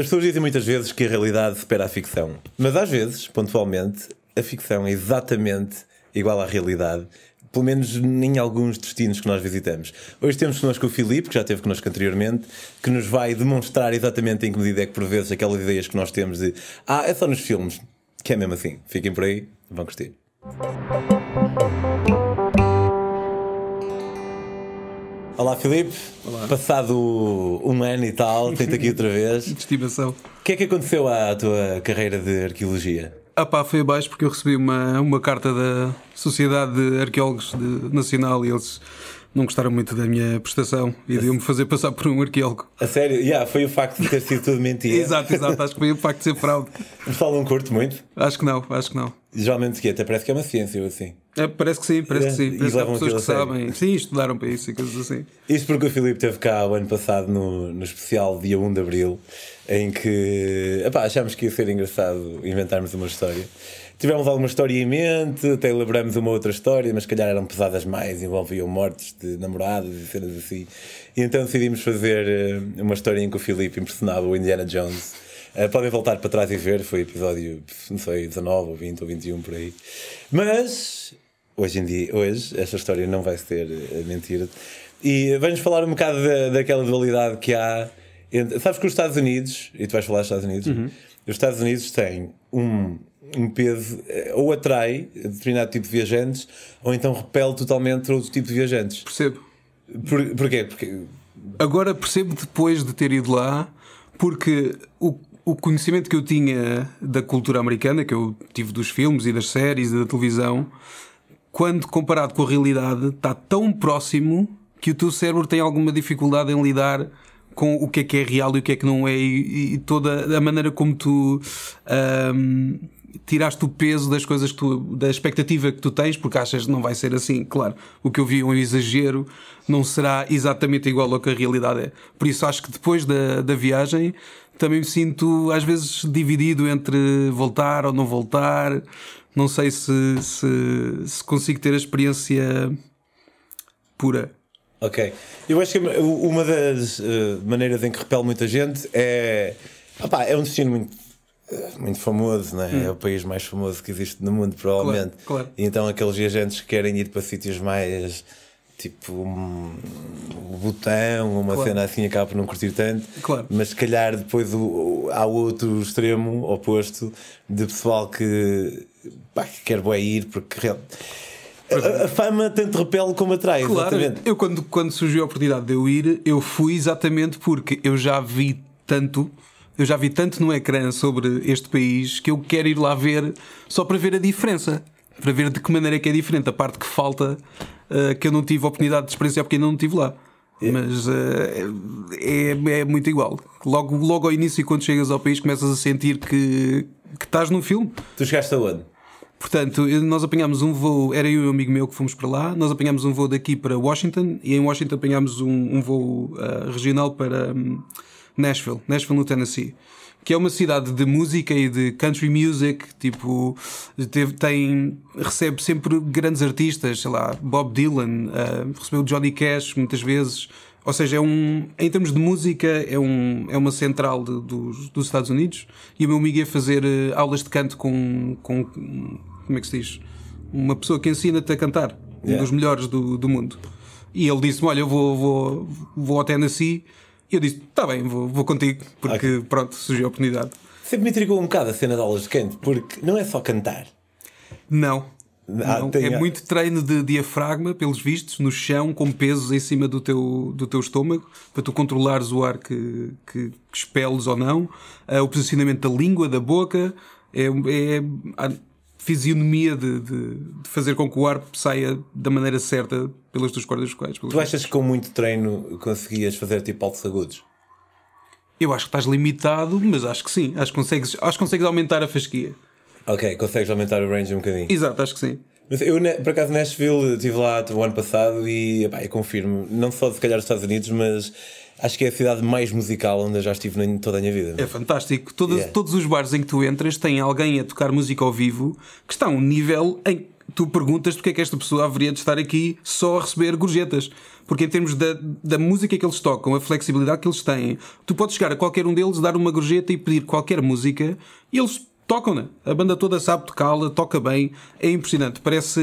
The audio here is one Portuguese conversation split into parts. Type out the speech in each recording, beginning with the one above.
As pessoas dizem muitas vezes que a realidade supera a ficção, mas às vezes, pontualmente, a ficção é exatamente igual à realidade, pelo menos em alguns destinos que nós visitamos. Hoje temos connosco o Filipe, que já esteve connosco anteriormente, que nos vai demonstrar exatamente em que medida é que, por vezes, aquelas ideias que nós temos de ah, é só nos filmes, que é mesmo assim. Fiquem por aí, vão curtir. Olá Filipe, Olá. passado um ano e tal, tento aqui outra vez. de estimação. O que é que aconteceu à tua carreira de arqueologia? Ah pá, foi abaixo porque eu recebi uma, uma carta da Sociedade de Arqueólogos de- Nacional e eles não gostaram muito da minha prestação e deviam-me fazer passar por um arqueólogo. A sério? Yeah, foi o facto de ter sido tudo mentira. Exato, exato, acho que foi o facto de ser fraude. O pessoal não curte muito. Acho que não, acho que não. Geralmente que até parece que é uma ciência ou assim. É, parece que sim, parece que É, sim. e Parece que há levam pessoas que sabem. Sim, estudaram para isso e coisas assim. Isto porque o Filipe esteve cá o ano passado no, no especial dia 1 de Abril, em que epá, achámos que ia ser engraçado inventarmos uma história. Tivemos alguma história em mente, até elaboramos uma outra história, mas se calhar eram pesadas mais, envolviam mortes de namorados e cenas assim. E então decidimos fazer eh, uma história em que o Filipe impressionava o Indiana Jones. Eh, podem voltar para trás e ver, foi episódio, não sei, 19 ou 20 ou 21 por aí. Mas hoje em dia, hoje, esta história não vai ser eh, mentira. E vamos falar um bocado da, daquela dualidade que há. Entre, sabes que os Estados Unidos, e tu vais falar dos Estados Unidos, os Estados Unidos têm um, um peso, eh, ou atrai determinado tipo de viajantes, ou então repele totalmente outro tipo de viajantes. Percebo. Por, porquê? Porque. Agora percebo depois de ter ido lá, porque o, o conhecimento que eu tinha da cultura americana, que eu tive dos filmes e das séries e da televisão, quando comparado com a realidade, está tão próximo que o teu cérebro tem alguma dificuldade em lidar com o que é que é real e o que é que não é, e, e toda a maneira como tu. ahm, tiraste o peso das coisas que tu, da expectativa que tu tens, porque achas que não vai ser assim. Claro, o que eu vi é um exagero, não será exatamente igual ao que a realidade é. Por isso acho que depois da, da viagem também me sinto às vezes dividido entre voltar ou não voltar. Não sei se, se, se consigo ter a experiência pura. Ok. Eu acho que uma das eh, maneiras em que repele muita gente é. opá, é um destino muito, muito famoso, né? é o país mais famoso que existe no mundo, provavelmente. Hum. Claro, claro. E então aqueles viajantes que querem ir para sítios mais. Tipo, um, o Botão, uma Claro. cena assim, acaba por não curtir tanto. Claro. Mas se calhar depois o, o- há outro extremo oposto de pessoal que, pá, que quer bué ir porque a, a fama tanto repele como atrai. Claro, exatamente. eu quando, quando surgiu a oportunidade de eu ir, eu fui exatamente porque eu já vi tanto, eu já vi tanto no ecrã sobre este país que eu quero ir lá ver só para ver a diferença. Para ver de que maneira é que é diferente. A parte que falta, eh, que eu não tive a oportunidade de experienciar porque ainda não estive lá. Mas eh, é, é muito igual. Logo, logo ao início, quando chegas ao país, começas a sentir que, que estás num filme. Tu chegaste aonde? Portanto, nós apanhámos um voo, era eu e um amigo meu que fomos para lá, nós apanhámos um voo daqui para Washington e em Washington apanhámos um, um voo ah, regional para hum, Nashville, Nashville no Tennessee, que é uma cidade de música e de country music, tipo, teve- tem, recebe sempre grandes artistas, sei lá, Bob Dylan, ah, recebeu Johnny Cash muitas vezes. Ou seja, é um, em termos de música, é, um, é uma central de- dos, dos Estados Unidos. E o meu amigo ia fazer eh, aulas de canto com, com. Como é que se diz? Uma pessoa que ensina-te a cantar. Um Yeah. dos melhores do, do mundo. E ele disse-me: Olha, eu vou, vou, vou ao Tennessee. E eu disse: Está bem, vou, vou contigo. Porque, pronto, surgiu a oportunidade. Sempre me intrigou um bocado a cena de aulas de canto, porque não é só cantar. Não. Ah, Não, é muito treino de diafragma, pelos vistos, no chão, com pesos em cima do teu, do teu estômago, para tu controlares o ar que, que, que expeles ou não, Ah, o posicionamento da língua, da boca, é, é a fisionomia de, de, de fazer com que o ar saia da maneira certa pelas tuas cordas vocais. Tu achas que com muito treino conseguias fazer tipo altos agudos? Eu acho que estás limitado, mas acho que sim. Acho que consegues, acho que consegues aumentar a fasquia. Ok, consegues aumentar o range um bocadinho. Exato, acho que sim. Mas eu, por acaso, Nashville, estive lá o ano passado e epá, eu confirmo, não só se calhar dos Estados Unidos, mas acho que é a cidade mais musical onde eu já estive em toda a minha vida. É fantástico. Todas- Yeah. Todos os bares em que tu entras têm alguém a tocar música ao vivo que está a um nível em- tu perguntas porque é que esta pessoa haveria de estar aqui só a receber gorjetas. Porque em termos da, da música que eles tocam, a flexibilidade que eles têm, tu podes chegar a qualquer um deles, dar uma gorjeta e pedir qualquer música e eles tocam-na. A banda toda sabe tocá-la, toca bem, é impressionante. Parece,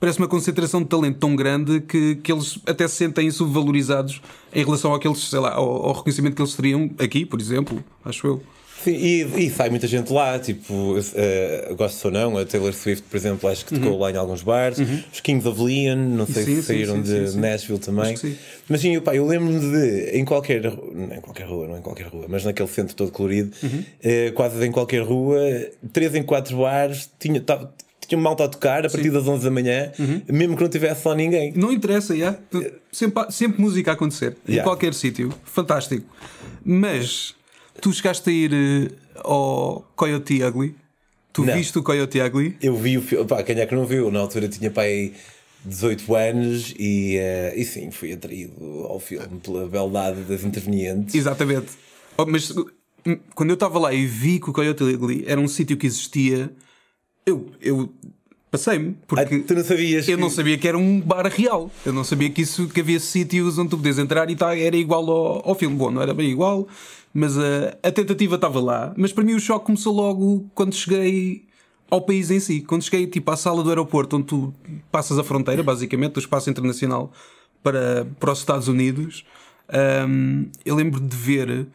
parece uma concentração de talento tão grande que, que eles até se sentem subvalorizados em relação àqueles, sei lá, ao, ao reconhecimento que eles teriam aqui, por exemplo, acho eu. Sim, e, e, sai muita gente lá, tipo, uh, gosto ou não, a Taylor Swift, por exemplo, acho que tocou uhum. lá em alguns bares, uhum. os Kings of Leon, não sei sim, se saíram sim, de sim, Nashville também. Mas sim, pá, eu lembro-me de, em qualquer, não em qualquer rua, não em qualquer rua, mas naquele centro todo colorido, uhum. uh, quase em qualquer rua, três em quatro bares, tinha. Tava, tinha malta a tocar a partir das 11 da manhã, uhum. mesmo que não tivesse lá ninguém. Não interessa, yeah. sempre, sempre música a acontecer, yeah. em qualquer sítio. Fantástico. Mas Tu chegaste a ir uh, ao Coyote Ugly? Tu não. viste o Coyote Ugly? Eu vi o filme. Pá, quem é que não viu? Na altura tinha pai 18 anos e, uh, e sim, fui atraído ao filme pela beldade das intervenientes. Exatamente. Oh, mas hum, quando eu estava lá e vi que o Coyote Ugly era um sítio que existia, eu, eu passei-me. Porque ah, tu não sabias eu que... não sabia que era um bar real. Eu não sabia que, isso, que havia sítios onde tu podias entrar e tá, era igual ao, ao filme. Bom, não era bem igual mas a, a tentativa estava lá. Mas para mim o choque começou logo quando cheguei ao país em si. Quando cheguei tipo, à sala do aeroporto, onde tu passas a fronteira, basicamente, do espaço internacional para, para os Estados Unidos, um, eu lembro de ver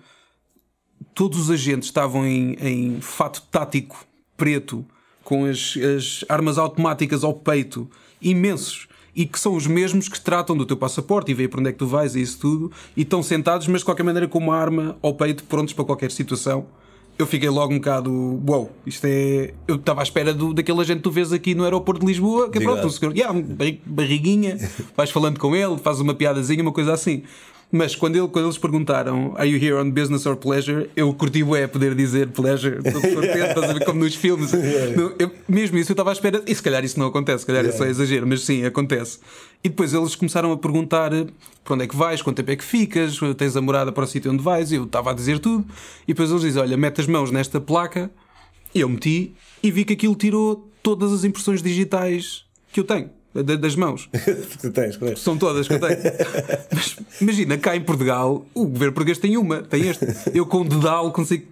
todos os agentes estavam em, em fato tático preto, com as, as armas automáticas ao peito, imensos e que são os mesmos que tratam do teu passaporte e veem para onde é que tu vais e isso tudo, e estão sentados, mas de qualquer maneira com uma arma ao peito, prontos para qualquer situação. Eu fiquei logo um bocado, wow, isto é. Eu estava à espera do, daquele agente que tu vês aqui no aeroporto de Lisboa, que é pronto, um senhor, yeah, barriguinha, vais falando com ele, faz uma piadazinha, uma coisa assim. Mas quando, ele, quando eles perguntaram Are you here on business or pleasure? Eu curti é poder dizer pleasure, contente, estás a ver como nos filmes. eu, mesmo isso eu estava à espera, e se calhar isso não acontece, se calhar yeah. isso é exagero, mas sim, acontece. E depois eles começaram a perguntar para onde é que vais, quanto tempo é que ficas, tens a morada para o sítio onde vais, e eu estava a dizer tudo. E depois eles dizem: Olha, mete as mãos nesta placa, e eu meti, e vi que aquilo tirou todas as impressões digitais que eu tenho das mãos. que tens, claro. São todas que eu tenho. Mas imagina, cá em Portugal, o governo português tem uma, tem este. Eu com o dedal consigo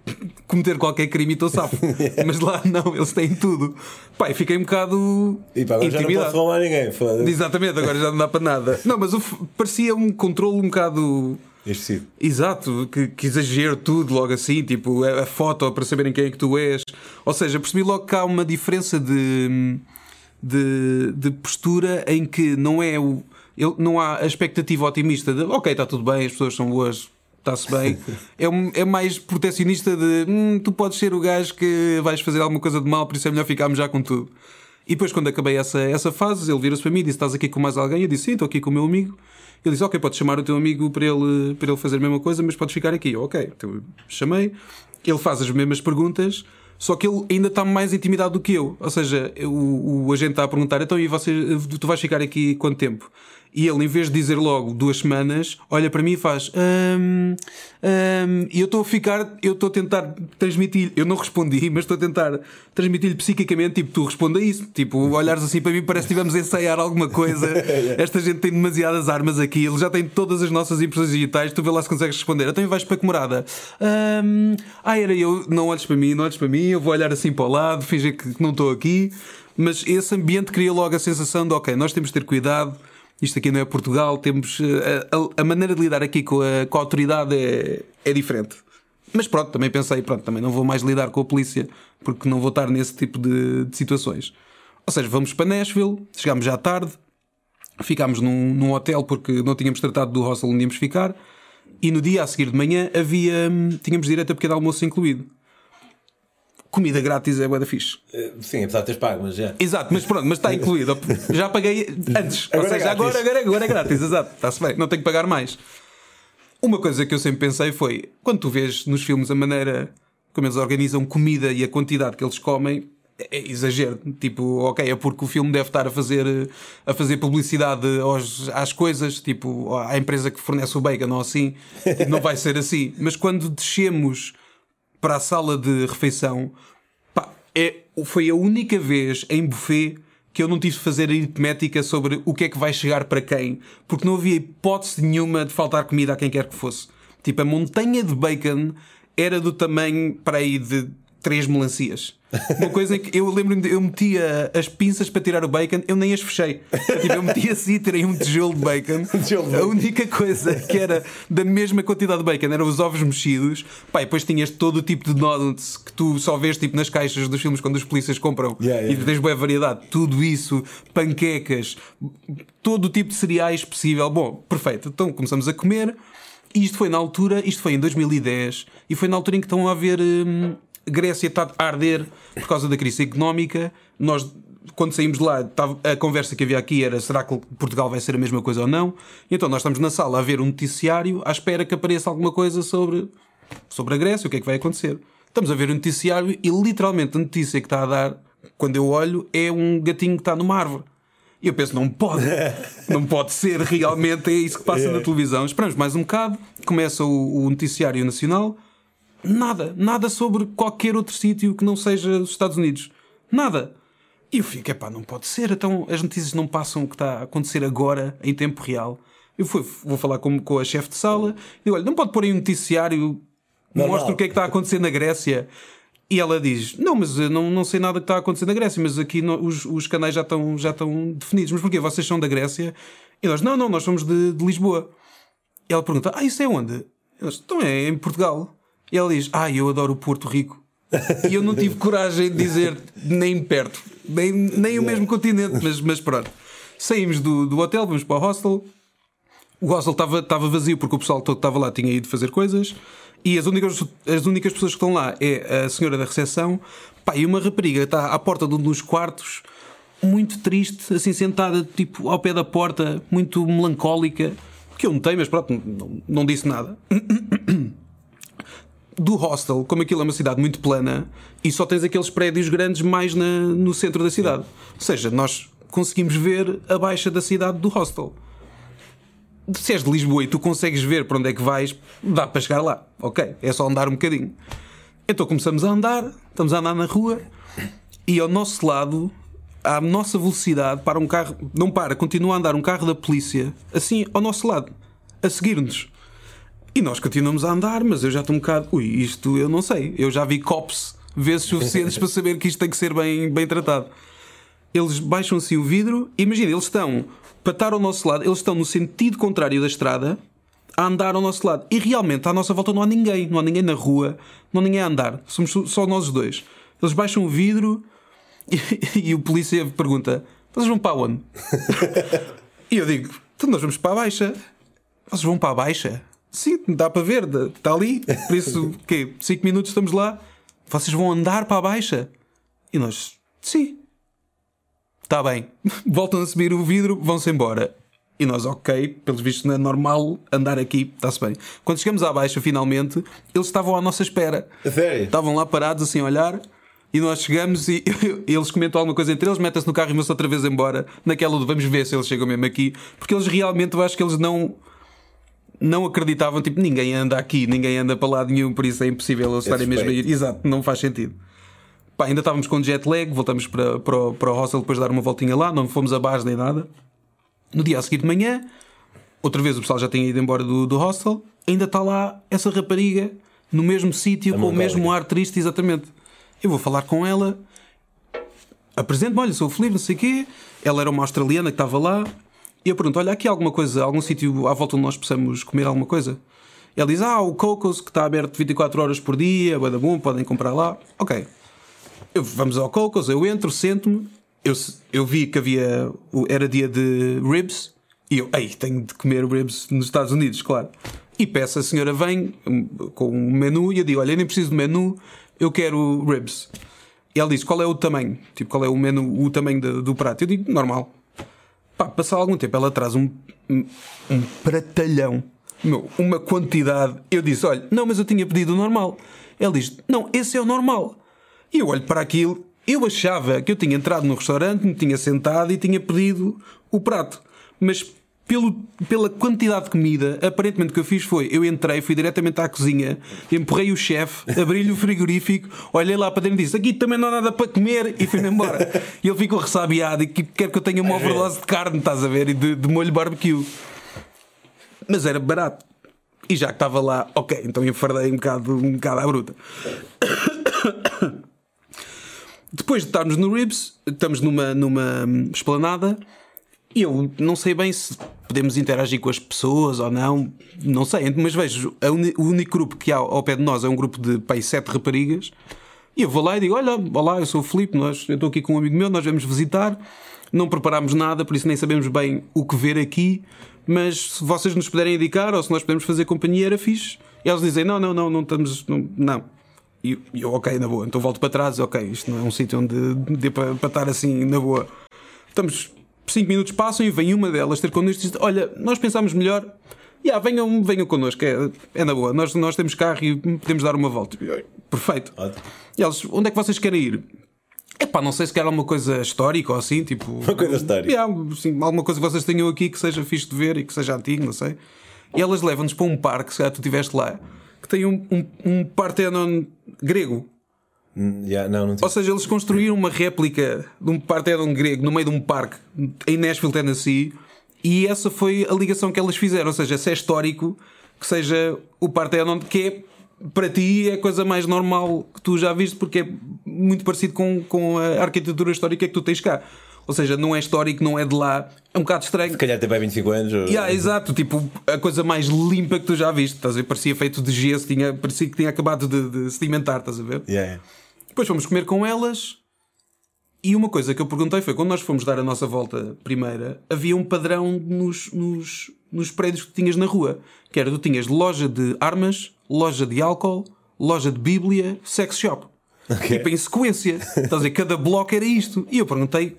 cometer qualquer crime e estou safo. Mas lá não, eles têm tudo. Pai, fiquei um bocado. E pá, agora já não posso ninguém, foda Exatamente, agora já não dá para nada. Não, mas parecia um controle um bocado. Excessivo. Exato, que, que exagero tudo logo assim, tipo a, a foto para saberem quem é que tu és. Ou seja, percebi logo que há uma diferença de de, de postura em que não é o. Eu, não há a expectativa otimista de ok, está tudo bem, as pessoas são boas, está-se bem. É, é mais protecionista de hum, tu podes ser o gajo que vais fazer alguma coisa de mal, por isso é melhor ficarmos já com tudo. E depois, quando acabei essa, essa fase, ele vira-se para mim e disse: Estás aqui com mais alguém? Eu disse: Sim, estou aqui com o meu amigo. Ele disse: Ok, podes chamar o teu amigo para ele, para ele fazer a mesma coisa, mas podes ficar aqui. Eu, ok, então chamei. Ele faz as mesmas perguntas só que ele ainda está mais intimidado do que eu. Ou seja, o, o agente está a perguntar: então e você, tu vais ficar aqui quanto tempo? E ele, em vez de dizer logo duas semanas, olha para mim e faz. Um, um, e eu estou a ficar, eu estou a tentar transmitir. Eu não respondi, mas estou a tentar transmitir-lhe psiquicamente. Tipo, tu responda isso. Tipo, olhares assim para mim, parece que estivemos a ensaiar alguma coisa. Esta gente tem demasiadas armas aqui. Ele já tem todas as nossas impressões digitais. Tu vê lá se consegues responder. Então vais para que morada? Um, ah, era eu. Não olhes para mim, não olhes para mim. Eu vou olhar assim para o lado, fingir que não estou aqui. Mas esse ambiente cria logo a sensação de, ok, nós temos de ter cuidado isto aqui não é Portugal, temos eh, a, a, maneira de lidar aqui com a, com a autoridade é, é diferente. Mas pronto, também pensei, pronto, também não vou mais lidar com a polícia porque não vou estar nesse tipo de, de situações. Ou seja, vamos para Nashville, chegámos já tarde, ficámos num, num hotel porque não tínhamos tratado do hostel onde íamos ficar, e no dia a seguir de manhã havia, hum, tínhamos direito a pequeno almoço incluído comida grátis é bué da fixe. Eh, sim, apesar de teres pago, mas já. Exato, mas pronto, mas está incluído. Já paguei antes. Agora Ou seja, é agora, agora, agora é grátis, exato. Está-se bem, não tenho que pagar mais. Uma coisa que eu sempre pensei foi, quando tu vês nos filmes a maneira como eles organizam comida e a quantidade que eles comem, é exagero. Tipo, ok, é porque o filme deve estar a fazer, a fazer publicidade aos, às coisas, tipo, à empresa que fornece o bacon ou assim, não vai ser assim. Mas quando descemos para a sala de refeição, pá, é, foi a única vez em buffet que eu não tive de fazer aritmética sobre o que é que vai chegar para quem, porque não havia hipótese nenhuma de faltar comida a quem quer que fosse. Tipo, a montanha de bacon era do tamanho para aí de três melancias. Uma coisa que eu lembro-me, eu metia as pinças para tirar o bacon, eu nem as fechei. Tipo, eu metia assim, tirei um tijolo de bacon. A única coisa que era da mesma quantidade de bacon eram os ovos mexidos. Pá, e depois tinhas todo o tipo de donuts que tu só vês tipo nas caixas dos filmes quando os polícias compram. Yeah, yeah. E tens boa variedade. Tudo isso, panquecas, todo o tipo de cereais possível. Bom, perfeito. Então começamos a comer. E isto foi na altura, isto foi em 2010, e foi na altura em que estão a haver. Hum, Grécia está a arder por causa da crise económica. Nós, quando saímos de lá, a conversa que havia aqui era: será que Portugal vai ser a mesma coisa ou não? E então nós estamos na sala a ver um noticiário à espera que apareça alguma coisa sobre, sobre a Grécia, o que é que vai acontecer. Estamos a ver um noticiário e literalmente a notícia que está a dar, quando eu olho, é um gatinho que está numa árvore. E eu penso, não pode, não pode ser realmente, é isso que passa na televisão. Esperamos mais um bocado, começa o, o noticiário nacional, nada, nada sobre qualquer outro sítio que não seja os Estados Unidos. Nada. E eu fico, epá, não pode ser, então as notícias não passam o que está a acontecer agora, em tempo real. Eu fui, vou falar com, com a chefe de sala e digo, olha, não pode pôr aí um noticiário, Normal. mostra o que é que está a acontecer na Grécia. E ela diz: Não, mas eu não, não sei nada que está a acontecer na Grécia, mas aqui no- os, os canais já estão, já estão definidos. Mas porquê? Vocês são da Grécia? E nós: Não, não, nós somos de, de Lisboa. E ela pergunta: Ah, isso é onde? E nós: Então é em Portugal. E ela diz: Ah, eu adoro o Porto Rico. E eu não tive coragem de dizer nem perto, nem, nem o mesmo continente, mas, mas pronto. Saímos do, do hotel, vamos para o hostel. O hostel estava estava vazio porque o pessoal todo que estava lá tinha ido fazer coisas. E as únicas, as únicas pessoas que estão lá é a senhora da recepção pá, e uma rapariga está à porta de um dos quartos, muito triste, assim sentada tipo ao pé da porta, muito melancólica. Que eu notei, mas pronto, não, não disse nada. Do hostel, como aquilo é uma cidade muito plana e só tens aqueles prédios grandes mais na- no centro da cidade. Ou seja, nós conseguimos ver a baixa da cidade do hostel se és de Lisboa e tu consegues ver para onde é que vais, dá para chegar lá. Ok, é só andar um bocadinho. Então começamos a andar, estamos a andar na rua e ao nosso lado, à nossa velocidade, para um carro, não para, continua a andar um carro da polícia, assim ao nosso lado, a seguir-nos. E nós continuamos a andar, mas eu já estou um bocado. Ui, isto eu não sei. Eu já vi cops vezes suficientes para saber que isto tem que ser bem, bem tratado. Eles baixam assim o vidro, imagina, eles estão para estar ao nosso lado, eles estão no sentido contrário da estrada a andar ao nosso lado. E realmente à nossa volta não há ninguém, não há ninguém na rua, não há ninguém a andar, somos só nós dois. Eles baixam o vidro e, e o polícia pergunta: vocês vão para onde? e eu digo: então nós vamos para a baixa. Vocês vão para a baixa? Sim, dá para ver, está ali. Por isso, quê? 5 minutos estamos lá. Vocês vão andar para a baixa? E nós, sim. Está bem. Voltam a subir o vidro, vão-se embora. E nós, ok, pelos vistos não é normal andar aqui, está-se bem. Quando chegamos à baixa, finalmente, eles estavam à nossa espera. Sério? Estavam lá parados assim a olhar e nós chegamos e eles comentam alguma coisa entre eles, metem-se no carro e vão-se outra vez embora. Naquela de vamos ver se eles chegam mesmo aqui. Porque eles realmente, eu acho que eles não. Não acreditavam, tipo, ninguém anda aqui, ninguém anda para lado nenhum, por isso é impossível eles estarem mesmo a ir. Exato, não faz sentido. Pá, ainda estávamos com jet lag, voltamos para, para, o- para o hostel depois de dar uma voltinha lá, não fomos abaixo nem nada. No dia a seguir de manhã, outra vez o pessoal já tinha ido embora do, do hostel, ainda está lá essa rapariga no mesmo sítio, com o mesmo ar triste, exatamente. Eu vou falar com ela, apresento-me, olha, sou o Felipe, não sei o quê. Ela era uma australiana que estava lá. E eu pergunto, olha, aqui alguma coisa, algum sítio à volta onde nós possamos comer alguma coisa? Ela diz, ah, o Cocos, que está aberto 24 horas por dia, da bom, podem comprar lá. Ok. Eu- vamos ao Cocos, eu entro, sento-me. Eu, eu vi que havia, era dia de ribs. E eu, ei, tenho de comer ribs nos Estados Unidos, claro. E peço, a senhora vem hum, com um menu e eu digo, olha, eu nem preciso de menu, eu quero ribs. E ela diz, qual é o tamanho? Tipo, qual é o menu, o tamanho do, do prato? Eu digo, normal. Pá, algum tempo, ela traz um, um, um pratalhão. Meu, uma quantidade. Eu disse, olha, não, mas eu tinha pedido o normal. Ela diz, não, esse é o normal. E eu olho para aquilo, eu achava que eu tinha entrado no restaurante, me tinha sentado e tinha pedido o prato. Mas pelo, pela quantidade de comida, aparentemente o que eu fiz foi: eu entrei, fui diretamente à cozinha, empurrei o chefe, abri-lhe o frigorífico, olhei lá para dentro e disse: Aqui também não há nada para comer, e fui-me embora. E ele ficou ressabiado e quer que eu tenha uma overdose de carne, estás a ver? E de, de molho barbecue. Mas era barato. E já que estava lá, ok, então enfardei um bocado, um bocado à bruta. Depois de estarmos no Ribs, estamos numa, numa esplanada e eu não sei bem se podemos interagir com as pessoas ou não, não sei, mas vejo o único grupo que há ao pé de nós é um grupo de pai, sete raparigas. E eu vou lá e digo: Olha, olá, eu sou o Filipe, nós, eu estou aqui com um amigo meu, nós vamos visitar. Não preparámos nada, por isso nem sabemos bem o que ver aqui. Mas se vocês nos puderem indicar ou se nós podemos fazer companhia, era fixe. E eles dizem: Não, não, não, não estamos. Não. não. E eu, ok, na boa. Então volto para trás, ok, isto não é um sítio onde dê para, para estar assim na boa. Estamos 5 minutos passam e vem uma delas ter connosco e diz: Olha, nós pensámos melhor. Yeah, venham, venham connosco, é, é na boa. Nós, nós temos carro e podemos dar uma volta. Perfeito. Ótimo. E eles, onde é que vocês querem ir? É pá, não sei se quer alguma coisa histórica ou assim, tipo. Uma coisa histórica. Yeah, assim, alguma coisa que vocês tenham aqui que seja fixe de ver e que seja antigo, não sei. E elas levam-nos para um parque, se calhar tu estiveste lá, que tem um, um, um Partenon grego. Yeah, não, não Ou seja, eles construíram uma réplica de um Parthenon grego no meio de um parque em Nashville, Tennessee, e essa foi a ligação que elas fizeram. Ou seja, se é histórico, que seja o Parthenon, que é para ti é a coisa mais normal que tu já viste, porque é muito parecido com, com a arquitetura histórica que tu tens cá. Ou seja, não é histórico, não é de lá. É um bocado estranho. Se calhar tem bem 25 anos. Ou... Yeah, exato, tipo, a coisa mais limpa que tu já viste. Estás a ver? Parecia feito de gesso, tinha, parecia que tinha acabado de, de sedimentar, estás a ver? Yeah. Depois fomos comer com elas. E uma coisa que eu perguntei foi: quando nós fomos dar a nossa volta primeira, havia um padrão nos, nos, nos prédios que tinhas na rua. Que era: tu tinhas loja de armas, loja de álcool, loja de Bíblia, sex shop. Okay. Tipo em sequência. Estás a dizer, cada bloco era isto. E eu perguntei: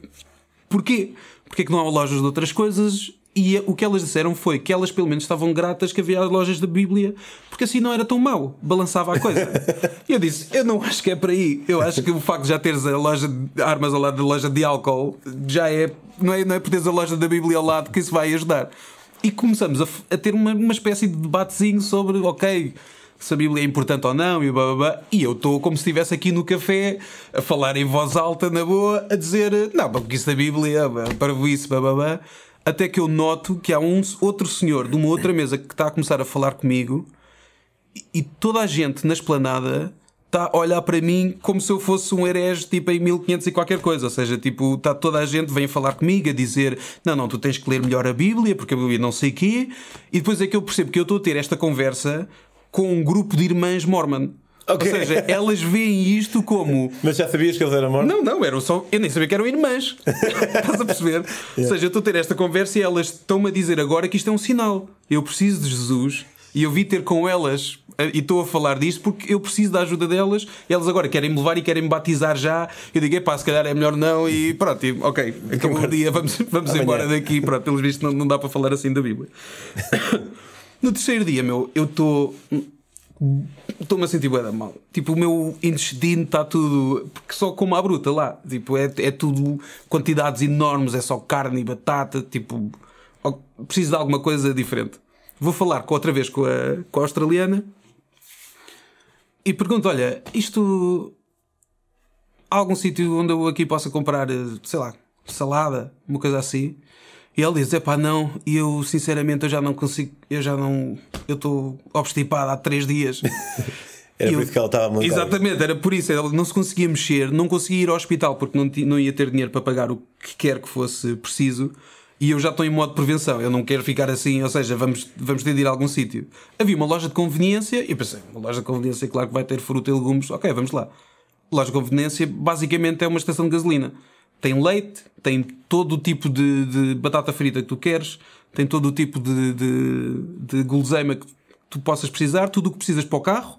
porquê? Porquê que não há lojas de outras coisas? E o que elas disseram foi que elas pelo menos estavam gratas que havia lojas da Bíblia, porque assim não era tão mau, balançava a coisa. e eu disse: Eu não acho que é por aí. Eu acho que o facto de já teres a loja de armas ao lado da loja de álcool já é. Não é, não é por teres a loja da Bíblia ao lado que isso vai ajudar. E começamos a, a ter uma, uma espécie de debatezinho sobre, ok, se a Bíblia é importante ou não, e blá, blá, blá. E eu estou como se estivesse aqui no café a falar em voz alta, na boa, a dizer: Não, porque isso da Bíblia, para isso, blá, blá, blá até que eu noto que há um outro senhor de uma outra mesa que está a começar a falar comigo e toda a gente na esplanada está a olhar para mim como se eu fosse um herege tipo em 1500 e qualquer coisa. Ou seja, tipo, está toda a gente vem falar comigo a dizer: Não, não, tu tens que ler melhor a Bíblia porque a Bíblia não sei o quê. E depois é que eu percebo que eu estou a ter esta conversa com um grupo de irmãs Mormon. Okay. Ou seja, elas veem isto como. Mas já sabias que eles eram mortos? Não, não, eram só. Eu nem sabia que eram irmãs. Estás a perceber? Yeah. Ou seja, eu estou a ter esta conversa e elas estão-me a dizer agora que isto é um sinal. Eu preciso de Jesus e eu vi ter com elas eh, e estou a falar disto porque eu preciso da ajuda delas. E elas agora querem me levar e querem me batizar já. Eu digo, pá, se calhar é melhor não. E pronto, e, ok, acabou o dia, vamos, vamos embora daqui. Pronto, pelos vistos, não, não dá para falar assim da Bíblia. no terceiro dia, meu, eu estou estou-me a sentir bué mal. Tipo, o meu intestino está tudo. Porque só como a bruta lá. Tipo, é, é tudo quantidades enormes, é só carne e batata. Tipo, preciso de alguma coisa diferente. Vou falar outra vez com a, com a australiana e pergunto: olha, isto. Há algum sítio onde eu aqui possa comprar, sei lá, salada, uma coisa assim? E ele diz: Epá, não, e eu sinceramente eu já não consigo, eu já não, eu estou obstipado há três dias. era por isso que ela estava montada. Exatamente, era por isso. Ela não se conseguia mexer, não conseguia ir ao hospital porque não, não ia ter dinheiro para pagar o que quer que fosse preciso. E eu já estou em modo de prevenção, eu não quero ficar assim, ou seja, vamos, vamos ter de ir a algum sítio. Havia uma loja de conveniência, e eu pensei, uma loja de conveniência, claro que vai ter fruta e legumes, ok, vamos lá. Loja de conveniência basicamente é uma estação de gasolina tem leite, tem todo o tipo de, de, batata frita que tu queres, tem todo o tipo de, de, de guloseima que tu possas precisar, tudo o que precisas para o carro,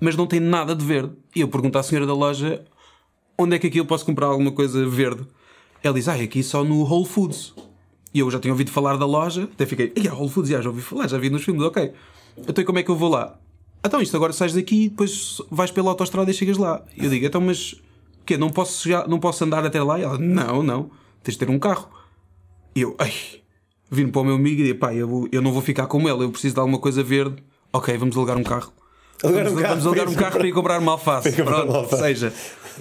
mas não tem nada de verde. E eu pergunto à senhora da loja onde é que aqui eu posso comprar alguma coisa verde. Ela diz, ah, é aqui só no Whole Foods. E eu já tinha ouvido falar da loja, até fiquei, ah, Whole Foods, já, já ouvi falar, já vi nos filmes, ok. Então como é que eu vou lá? Então isto agora sais daqui e depois vais pela autostrada e chegas lá. Eu digo, então mas que não posso, já, não posso andar até lá? E ela, não, não, tens de ter um carro. E eu, ai, viro para o meu amigo e digo, pá, eu, eu não vou ficar como ele, eu preciso de alguma coisa verde. Ok, vamos alugar um carro. Alugar um vamos, carro vamos alugar um carro para ir comprar uma alface. Comprar uma alface. Ou seja,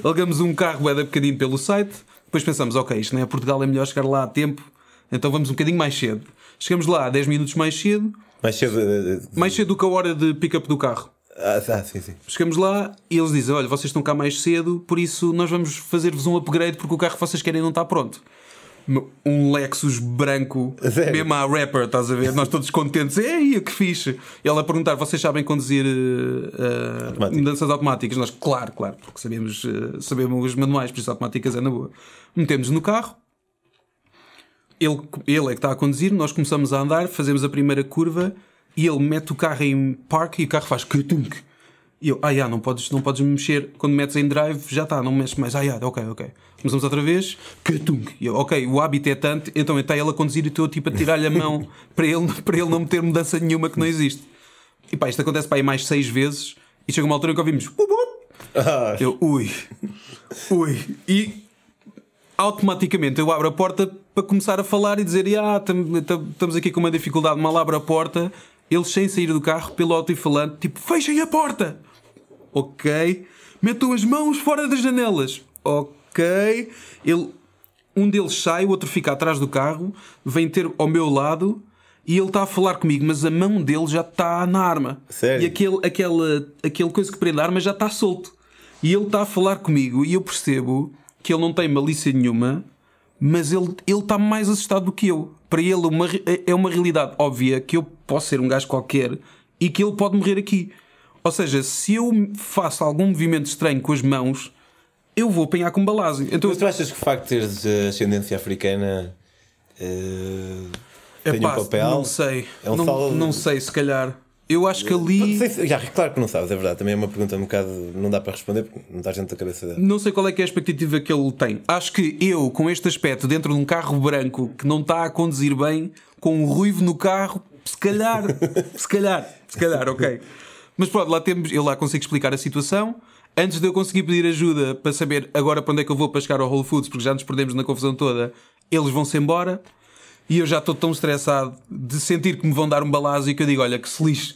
alugamos um carro é bocadinho pelo site, depois pensamos, ok, isto não é Portugal, é melhor chegar lá a tempo, então vamos um bocadinho mais cedo. Chegamos lá 10 minutos mais cedo, Mais cedo. eh, eh, mais cedo do que a hora de pick-up do carro. Ah, ah, sim, sim. Chegamos lá e eles dizem: Olha, vocês estão cá mais cedo, por isso nós vamos fazer-vos um upgrade porque o carro que vocês querem não está pronto. Um Lexus branco, Sério? mesmo a rapper, estás a ver? Nós todos contentes, ei, que fixe. E ela a perguntar: Vocês sabem conduzir uh, Automático. mudanças automáticas? Nós, claro, claro, porque sabemos, uh, sabemos os manuais, por isso automáticas é na boa. Metemos no carro, ele, ele é que está a conduzir, nós começamos a andar, fazemos a primeira curva e ele mete o carro em park e o carro faz kutunk. E eu, ah, já, não podes, não podes mexer. Quando metes em drive, já está, não mexes mais. Ah, já, ok, ok. Começamos outra vez, kutunk. E eu, ok, o hábito é tanto, então está ele a conduzir e estou tipo a tirar-lhe a mão para ele, para ele não meter mudança nenhuma que não existe. E pá, isto acontece para aí mais seis vezes e chega uma altura em que ouvimos. "Bup, bup". Ah, Eu, ui, ui. E automaticamente eu abro a porta para começar a falar e dizer: ah, tam- tam- estamos aqui com uma dificuldade. Mal abro a porta, eles sem sair do carro, pelo alto-falante, tipo, fechem a porta. Ok. Metam as mãos fora das janelas. Ok. Ele, um deles sai, o outro fica atrás do carro, vem ter ao meu lado. E ele está a falar comigo, mas a mão dele já está na arma. Sério? E aquele, aquele, aquele coisa que prende a arma já está solto. E ele está a falar comigo e eu percebo que ele não tem malícia nenhuma, mas ele ele está mais assustado do que eu. Para ele uma re- é uma realidade óbvia que eu posso ser um gajo qualquer e que ele pode morrer aqui. Ou seja, se eu faço algum movimento estranho com as mãos, eu vou apanhar com balásio. Então, Mas tu achas que o facto de teres ascendência africana eh, tem um papel? Não sei. É um não, não sei, se calhar. Eu acho que ali. sei já, claro que não sabes, é verdade. Também é uma pergunta um bocado. Não dá para responder porque não está gente da cabeça dele. Não sei qual é que é a expectativa que ele tem. Acho que eu, com este aspecto, dentro de um carro branco que não está a conduzir bem, com um ruivo no carro, se calhar, se calhar, se calhar, ok. Mas pronto, lá temos, eu lá consigo explicar a situação. Antes de eu conseguir pedir ajuda para saber agora para onde é que eu vou para chegar ao Whole Foods, porque já nos perdemos na confusão toda, eles vão-se embora e eu já estou tão estressado de sentir que me vão dar um balazo e que eu digo: olha, que se lixe,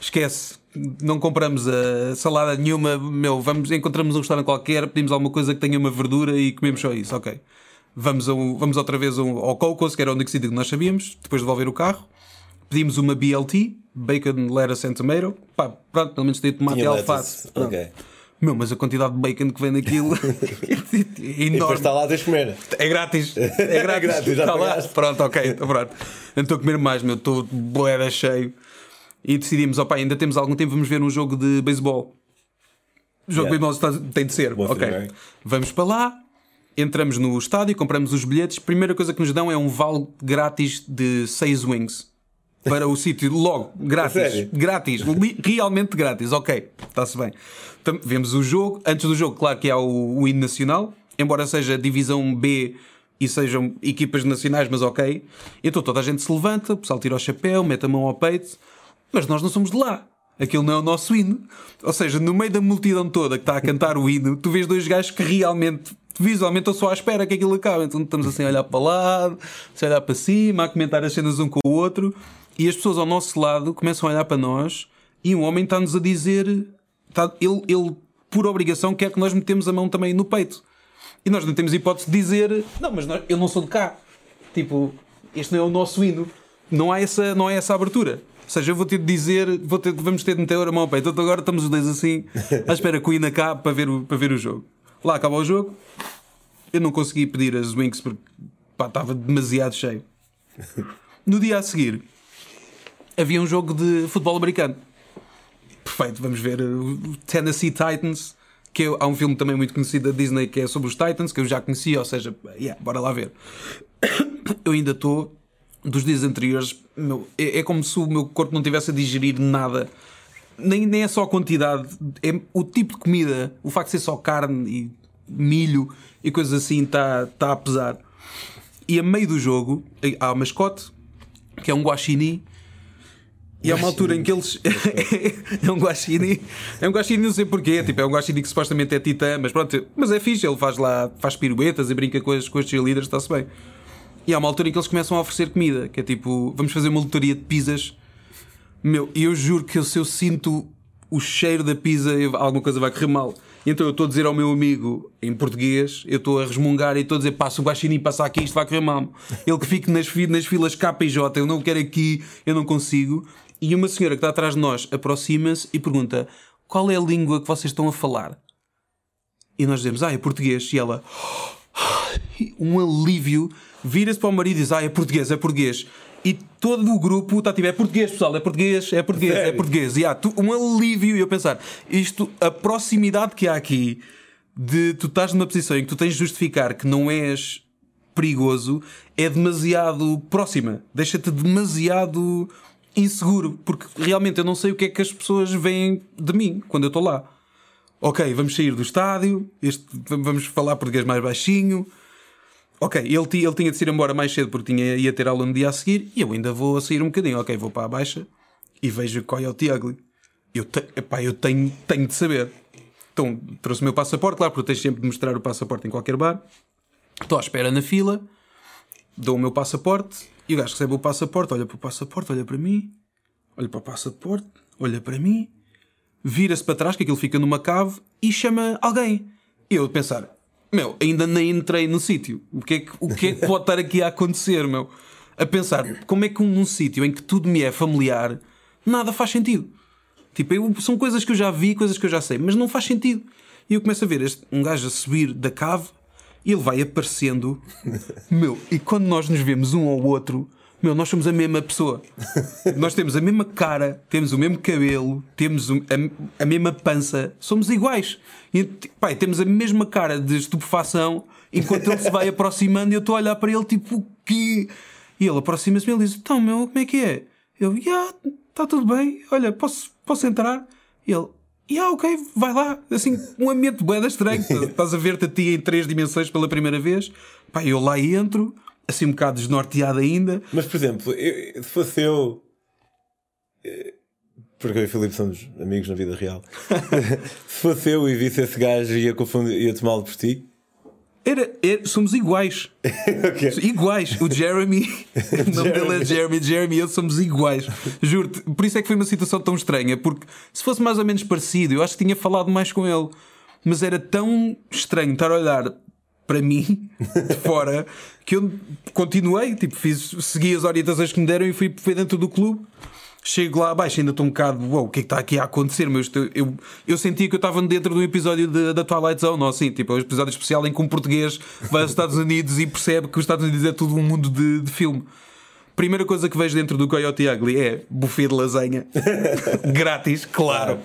esquece, não compramos a salada nenhuma, meu, vamos, encontramos um restaurante qualquer, pedimos alguma coisa que tenha uma verdura e comemos só isso, ok. Vamos, um- vamos outra vez ao ao Cocos, que era o único sítio que nós sabíamos, depois de devolver o carro. Pedimos uma BLT, Bacon, Lettuce and Tomato. Pá, pronto, pelo menos tem tomate e alface. Pronto. Ok. Meu, mas a quantidade de bacon que vem naquilo é E depois enorme. está lá, tens comer. É grátis. É grátis. grátis, já Está lá. Pronto, ok. Então, pronto. Não estou a comer mais, meu. Estou boeda cheio. E decidimos, opa, ainda temos algum tempo, vamos ver um jogo de beisebol. Jogo Yeah. de beisebol tem de ser. Bom ok. Vamos para lá. Entramos no estádio, compramos os bilhetes. Primeira coisa que nos dão é um vale grátis de 6 wings. Para o sítio, logo, grátis. Grátis, realmente grátis, ok, está-se bem. Tam- Vemos o jogo, antes do jogo, claro que há o, o hino nacional, embora seja divisão B e sejam equipas nacionais, mas ok. Então toda a gente se levanta, o pessoal tira o chapéu, mete a mão ao peito, mas nós não somos de lá. Aquilo não é o nosso hino. Ou seja, no meio da multidão toda que está a cantar o hino, tu vês dois gajos que realmente, visualmente, estão só à espera que aquilo acabe. Então estamos assim a olhar para lado, a olhar para cima, a comentar as cenas um com o outro, e as pessoas ao nosso lado começam a olhar para nós e um homem está-nos a dizer, está- ele, ele, por obrigação, quer que nós metemos a mão também no peito. E nós não temos hipótese de dizer, não, mas nós- eu não sou de cá. Tipo, este não é o nosso hino. Não há essa, não há essa abertura. Ou seja, eu vou ter de dizer, vou ter, vamos ter de meter a mão ao peito. Então agora estamos os dois assim, à espera que o hino acabe para ver o, para ver o jogo. Lá acaba o jogo. Eu não consegui pedir as wings porque pá, estava demasiado cheio. No dia a seguir, havia um jogo de futebol americano. Perfeito, vamos ver o Tennessee Titans, que é- há um filme também muito conhecido da Disney que é sobre os Titans, que eu já conhecia, ou seja, yeah, bora lá ver. Eu ainda estou dos dias anteriores, meu, é, é como se o meu corpo não tivesse a digerir nada. Nem, nem é só a quantidade, é o tipo de comida, o facto de ser só carne e milho e coisas assim está tá a pesar. E a meio do jogo há o mascote, que é um guaxinim, e há uma altura em que eles. é um guaxinim. É um guaxinim, não sei porquê. Tipo, é um guaxinim que supostamente é titã, mas pronto. Mas é fixe, ele faz lá, faz piruetas e brinca com as, com as cheerleaders, está-se bem. E há uma altura em que eles começam a oferecer comida, que é tipo, vamos fazer uma lotaria de pizzas. Meu, e eu juro que se eu sinto o cheiro da pizza, alguma coisa vai correr mal. Então eu estou a dizer ao meu amigo em português, eu estou a resmungar e estou a dizer: passa o guaxinim, passa aqui, isto vai correr mal. Ele que fique nas, nas filas e J, eu não quero aqui, eu não consigo. E uma senhora que está atrás de nós aproxima-se e pergunta: qual é a língua que vocês estão a falar? E nós dizemos: ah, é português. E ela, um alívio, vira-se para o marido e diz: Ah, é português, é português. E todo o grupo está tipo: É português, pessoal, é português, é português, é português. E há um alívio. E eu pensar: Isto, a proximidade que há aqui de tu estás numa posição em que tu tens de justificar que não és perigoso é demasiado próxima. Deixa-te demasiado inseguro. Porque realmente eu não sei o que é que as pessoas veem de mim quando eu estou lá. Ok, vamos sair do estádio, este- vamos falar português mais baixinho. Ok, ele, ele tinha de se ir embora mais cedo porque tinha, ia ter aula no dia a seguir e eu ainda vou a sair um bocadinho. Ok, vou para a baixa e vejo Coyote Ugly. Eu, te, epá, eu tenho, tenho de saber. Então trouxe o meu passaporte, claro, porque tens sempre de mostrar o passaporte em qualquer bar. Estou à espera na fila, dou o meu passaporte e o gajo recebe o passaporte, olha para o passaporte, olha para mim, olha para o passaporte, olha para mim, vira-se para trás, que aquilo fica numa cave, e chama alguém. E eu pensar, meu, ainda nem entrei no sítio. O que, é que, o que é que pode estar aqui a acontecer, meu? A pensar, como é que um, num sítio em que tudo me é familiar, nada faz sentido. Tipo, eu- são coisas que eu já vi, coisas que eu já sei, mas não faz sentido. E eu começo a ver este, um gajo a subir da cave ele vai aparecendo. Meu, e quando nós nos vemos um ao outro, meu, nós somos a mesma pessoa. Nós temos a mesma cara, temos o mesmo cabelo, temos a, a mesma pança, somos iguais. E, pai, temos a mesma cara de estupefação enquanto ele se vai aproximando e eu estou a olhar para ele tipo, o quê? E ele aproxima-se e ele diz: Então, meu, como é que é? Eu, já, está tudo bem, olha, posso, posso entrar? E ele, já, ok, vai lá. Assim, um ambiente boeda estranho. Estás a ver-te a ti em três dimensões pela primeira vez. Pá, eu lá entro, assim um bocado desnorteado ainda. Mas, por exemplo, eu- se fosse eu. eh, Porque eu e o Filipe somos amigos na vida real. se fosse eu e visse esse gajo ia, confundir, ia tomá-lo por ti. Era, era- somos iguais. Ok. Iguais. O Jeremy, o nome dele é Jeremy, Jeremy e eu somos iguais. Juro-te. Por isso é que foi uma situação tão estranha. Porque se fosse mais ou menos parecido, eu acho que tinha falado mais com ele. Mas era tão estranho estar a olhar para mim de fora que eu continuei. Tipo, fiz, segui as orientações que me deram e fui, fui dentro do clube. Chego lá abaixo, ainda estou um bocado, uou, o que é que está aqui a acontecer? Meu, Isto- eu, eu sentia que eu estava dentro de um episódio de- da Twilight Zone, ou assim, tipo, é um episódio especial em que um português vai aos Estados Unidos e percebe que os Estados Unidos é tudo um mundo de, de filme. Primeira coisa que vejo dentro do Coyote Ugly é buffet de lasanha. Grátis, claro.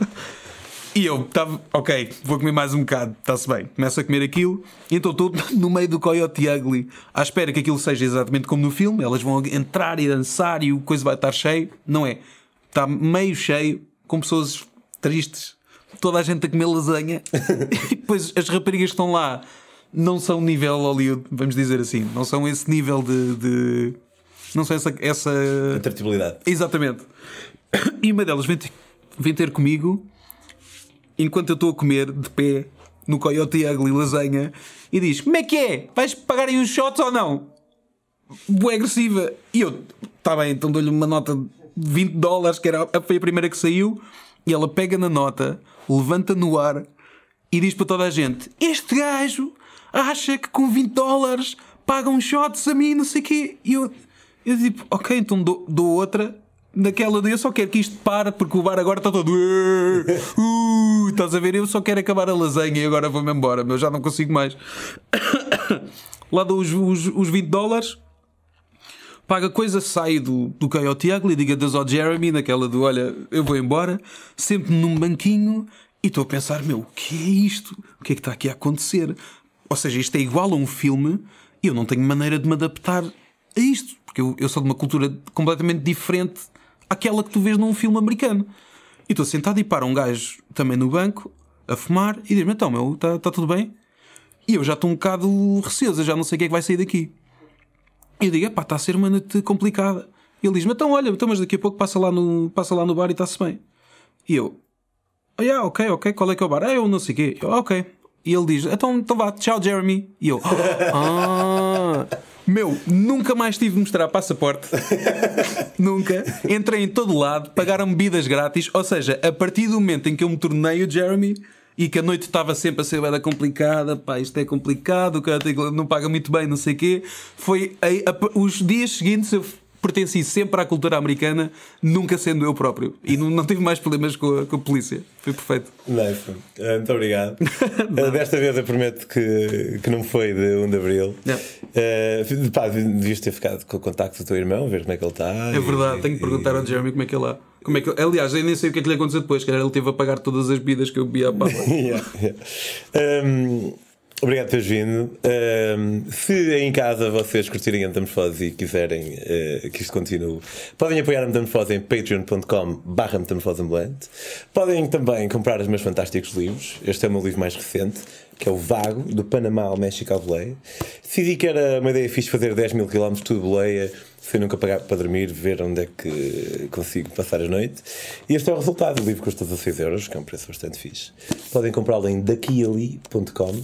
E eu estava, ok, vou comer mais um bocado, está-se bem. Começo a comer aquilo, e então estou no meio do Coyote Ugly, à espera que aquilo seja exatamente como no filme. Elas vão entrar e dançar e o coisa vai estar cheio. Não é? Está meio cheio, com pessoas tristes, toda a gente a comer lasanha. e depois as raparigas que estão lá não são nível Hollywood, vamos dizer assim. Não são esse nível de. de- não são essa, essa Atratividade. Exatamente. E uma delas vem ter, vem ter comigo enquanto eu estou a comer de pé no Coyote Ugly lasanha e diz: Como é que é? Vais pagar aí uns shots ou não? Boa agressiva. E eu, está bem, então dou-lhe uma nota de 20 dólares, que era, foi a primeira que saiu, e ela pega na nota, levanta no ar e diz para toda a gente: Este gajo acha que com 20 dólares pagam shots a mim, não sei o quê. E eu, eu tipo, ok, então dou, dou outra. Naquela de eu só quero que isto pare porque o bar agora está todo. Estás a ver? Eu só quero acabar a lasanha e agora vou-me embora, meu, já não consigo mais. Lá dou os, os, os 20 dólares, paga coisa, sai do, do Coyote Ugly, diga Deus ao Jeremy, naquela do olha, eu vou embora, sempre num banquinho, e estou a pensar, meu, o que é isto? O que é que está aqui a acontecer? Ou seja, isto é igual a um filme e eu não tenho maneira de me adaptar a isto, porque eu, eu sou de uma cultura completamente diferente àquela que tu vês num filme americano. E estou sentado e para um gajo também no banco, a fumar, e diz-me, então, meu, está tá tudo bem? E eu já estou um bocado receoso, já não sei o que é que vai sair daqui. E eu digo, epá, está a ser uma noite complicada. E ele diz-me, então olha, então, mas daqui a pouco passa lá no, passa lá no bar e está-se bem. E eu, oh, yeah, ok, ok, qual é que é o bar? Ah, eu não sei o quê. Eu, ok. E ele diz, então, então vá, tchau Jeremy. E eu, ah, Meu, nunca mais tive de mostrar passaporte. nunca. Entrei em todo lado, pagaram bebidas grátis. Ou seja, a partir do momento em que eu me tornei o Jeremy e que a noite estava sempre a ser bem complicada, pá, isto é complicado, o cara não paga muito bem, não sei o quê. Foi a, a, os dias seguintes eu pertenci sempre à cultura americana, nunca sendo eu próprio. E não, não tive mais problemas com a, com a polícia. Foi perfeito. Nice. Uh, muito obrigado. uh, desta vez eu prometo que, que não foi de 1 de Abril. Uh, pá, devias ter ficado com o contacto do teu irmão, ver como é que ele está. É verdade, e, tenho que perguntar e... ao Jeremy como é que ele está. Como é que, aliás, eu nem sei o que é que lhe aconteceu depois, que ele teve a pagar todas as bebidas que eu bebia à yeah, yeah. Um, Obrigado por teres vindo. Uh, se em casa vocês curtirem a Metamorfose e quiserem uh, que isto continue, podem apoiar a Metamorfose em patreon.com. Podem também comprar os meus fantásticos livros. Este é o meu livro mais recente, que é o Vago, do Panamá ao México ao Boleia. Decidi que era uma ideia fixe fazer 10 mil km tudo boleia sem nunca pagar para dormir, ver onde é que consigo passar a noite. E este é o resultado. O livro custa 16 euros, que é um preço bastante fixe. Podem comprá-lo em daquiali.com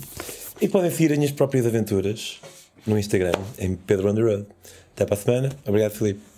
e podem seguir as minhas próprias aventuras no Instagram, em Pedro Road. Até para a semana. Obrigado, Filipe.